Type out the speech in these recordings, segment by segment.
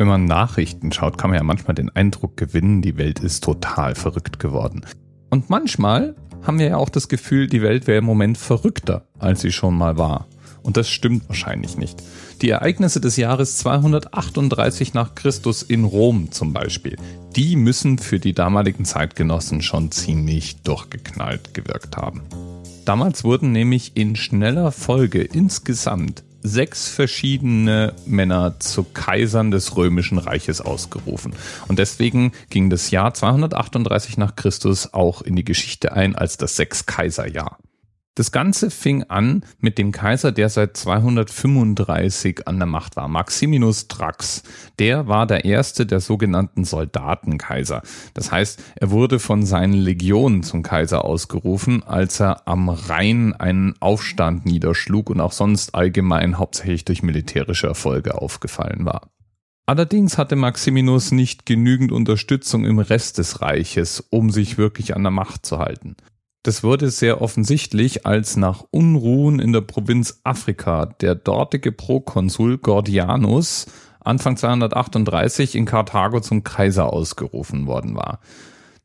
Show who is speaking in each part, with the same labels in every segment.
Speaker 1: Wenn man Nachrichten schaut, kann man ja manchmal den Eindruck gewinnen, die Welt ist total verrückt geworden. Und manchmal haben wir ja auch das Gefühl, die Welt wäre im Moment verrückter, als sie schon mal war. Und das stimmt wahrscheinlich nicht. Die Ereignisse des Jahres 238 nach Christus in Rom zum Beispiel, die müssen für die damaligen Zeitgenossen schon ziemlich durchgeknallt gewirkt haben. Damals wurden nämlich in schneller Folge insgesamt sechs verschiedene Männer zu Kaisern des römischen Reiches ausgerufen. Und deswegen ging das Jahr 238 nach Christus auch in die Geschichte ein als das Sechs-Kaiser-Jahr. Das Ganze fing an mit dem Kaiser, der seit 235 an der Macht war, Maximinus Thrax. Der war der erste der sogenannten Soldatenkaiser. Das heißt, er wurde von seinen Legionen zum Kaiser ausgerufen, als er am Rhein einen Aufstand niederschlug und auch sonst allgemein hauptsächlich durch militärische Erfolge aufgefallen war. Allerdings hatte Maximinus nicht genügend Unterstützung im Rest des Reiches, um sich wirklich an der Macht zu halten. Das wurde sehr offensichtlich, als nach Unruhen in der Provinz Afrika der dortige Prokonsul Gordianus Anfang 238 in Karthago zum Kaiser ausgerufen worden war.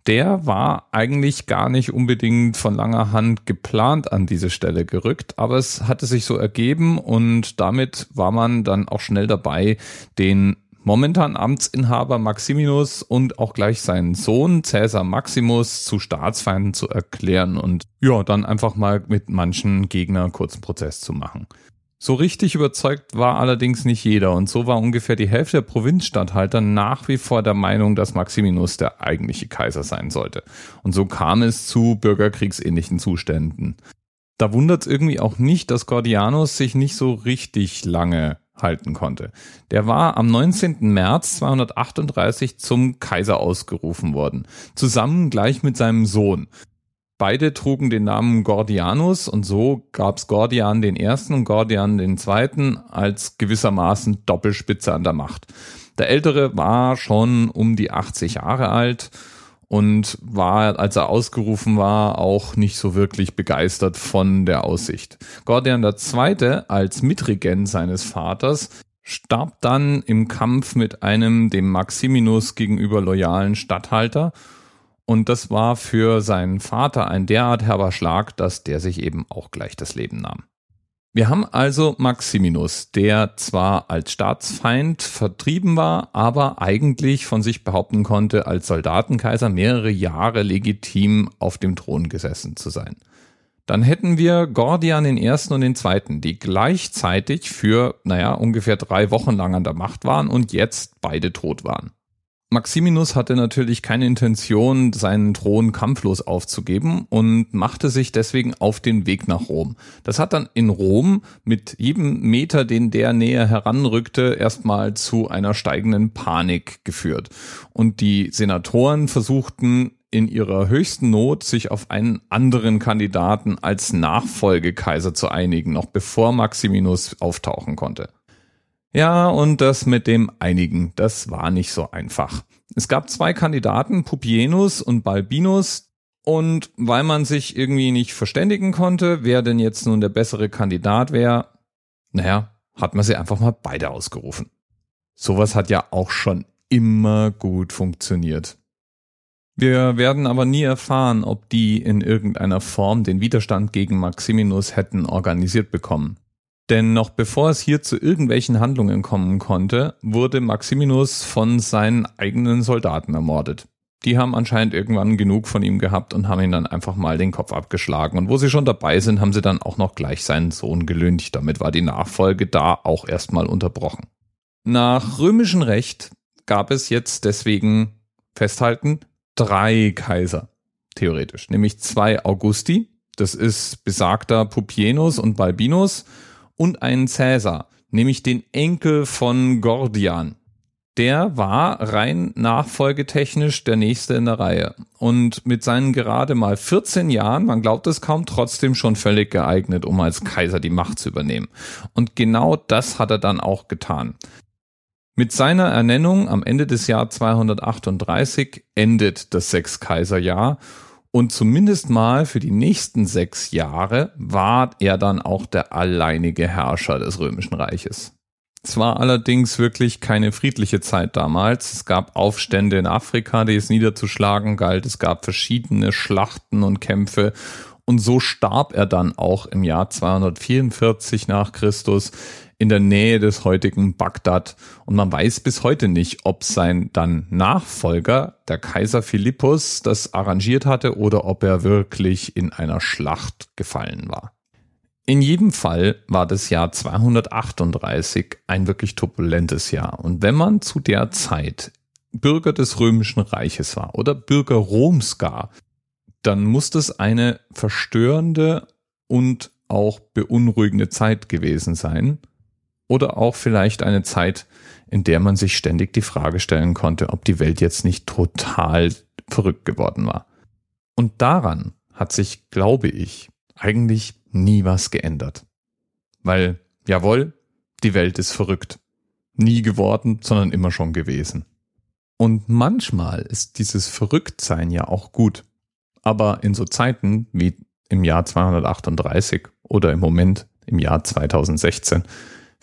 Speaker 1: Der war eigentlich gar nicht unbedingt von langer Hand geplant an diese Stelle gerückt, aber es hatte sich so ergeben und damit war man dann auch schnell dabei, den momentan Amtsinhaber Maximinus und auch gleich seinen Sohn Caesar Maximus zu Staatsfeinden zu erklären und ja, dann einfach mal mit manchen Gegnern kurzen Prozess zu machen. So richtig überzeugt war allerdings nicht jeder und so war ungefähr die Hälfte der Provinzstatthalter nach wie vor der Meinung, dass Maximinus der eigentliche Kaiser sein sollte. Und so kam es zu bürgerkriegsähnlichen Zuständen. Da wundert es irgendwie auch nicht, dass Gordianus sich nicht so richtig lange halten konnte. Der war am 19. März 238 zum Kaiser ausgerufen worden, zusammen gleich mit seinem Sohn. Beide trugen den Namen Gordianus und so gab's Gordian den ersten und Gordian den zweiten als gewissermaßen Doppelspitze an der Macht. Der ältere war schon um die 80 Jahre alt und war, als er ausgerufen war, auch nicht so wirklich begeistert von der Aussicht. Gordian II. als Mitregent seines Vaters starb dann im Kampf mit einem dem Maximinus gegenüber loyalen Statthalter und das war für seinen Vater ein derart herber Schlag, dass der sich eben auch gleich das Leben nahm. Wir haben also Maximinus, der zwar als Staatsfeind vertrieben war, aber eigentlich von sich behaupten konnte, als Soldatenkaiser mehrere Jahre legitim auf dem Thron gesessen zu sein. Dann hätten wir Gordian den ersten und den zweiten, die gleichzeitig für, naja, ungefähr drei Wochen lang an der Macht waren und jetzt beide tot waren. Maximinus hatte natürlich keine Intention, seinen Thron kampflos aufzugeben und machte sich deswegen auf den Weg nach Rom. Das hat dann in Rom mit jedem Meter, den der näher heranrückte, erstmal zu einer steigenden Panik geführt. Und die Senatoren versuchten in ihrer höchsten Not, sich auf einen anderen Kandidaten als Nachfolgekaiser zu einigen, noch bevor Maximinus auftauchen konnte. Ja, und das mit dem Einigen, das war nicht so einfach. Es gab zwei Kandidaten, Pupienus und Balbinus, und weil man sich irgendwie nicht verständigen konnte, wer denn jetzt nun der bessere Kandidat wäre, naja, hat man sie einfach mal beide ausgerufen. Sowas hat ja auch schon immer gut funktioniert. Wir werden aber nie erfahren, ob die in irgendeiner Form den Widerstand gegen Maximinus hätten organisiert bekommen. Denn noch bevor es hier zu irgendwelchen Handlungen kommen konnte, wurde Maximinus von seinen eigenen Soldaten ermordet. Die haben anscheinend irgendwann genug von ihm gehabt und haben ihn dann einfach mal den Kopf abgeschlagen. Und wo sie schon dabei sind, haben sie dann auch noch gleich seinen Sohn gelüncht. Damit war die Nachfolge da auch erstmal unterbrochen. Nach römischem Recht gab es jetzt deswegen festhalten drei Kaiser. Theoretisch. Nämlich zwei Augusti. Das ist besagter Pupienus und Balbinus und einen Cäsar, nämlich den Enkel von Gordian. Der war rein nachfolgetechnisch der nächste in der Reihe und mit seinen gerade mal 14 Jahren, man glaubt es kaum, trotzdem schon völlig geeignet, um als Kaiser die Macht zu übernehmen. Und genau das hat er dann auch getan. Mit seiner Ernennung am Ende des Jahr 238 endet das Sechskaiserjahr und zumindest mal für die nächsten sechs Jahre war er dann auch der alleinige Herrscher des Römischen Reiches. Es war allerdings wirklich keine friedliche Zeit damals. Es gab Aufstände in Afrika, die es niederzuschlagen galt. Es gab verschiedene Schlachten und Kämpfe. Und so starb er dann auch im Jahr 244 nach Christus in der Nähe des heutigen Bagdad. Und man weiß bis heute nicht, ob sein dann Nachfolger, der Kaiser Philippus, das arrangiert hatte oder ob er wirklich in einer Schlacht gefallen war. In jedem Fall war das Jahr 238 ein wirklich turbulentes Jahr. Und wenn man zu der Zeit Bürger des Römischen Reiches war oder Bürger Roms gar, dann muss das eine verstörende und auch beunruhigende Zeit gewesen sein oder auch vielleicht eine Zeit, in der man sich ständig die Frage stellen konnte, ob die Welt jetzt nicht total verrückt geworden war. Und daran hat sich, glaube ich, eigentlich nie was geändert. Weil, jawohl, die Welt ist verrückt. Nie geworden, sondern immer schon gewesen. Und manchmal ist dieses Verrücktsein ja auch gut. Aber in so Zeiten wie im Jahr 238 oder im Moment im Jahr 2016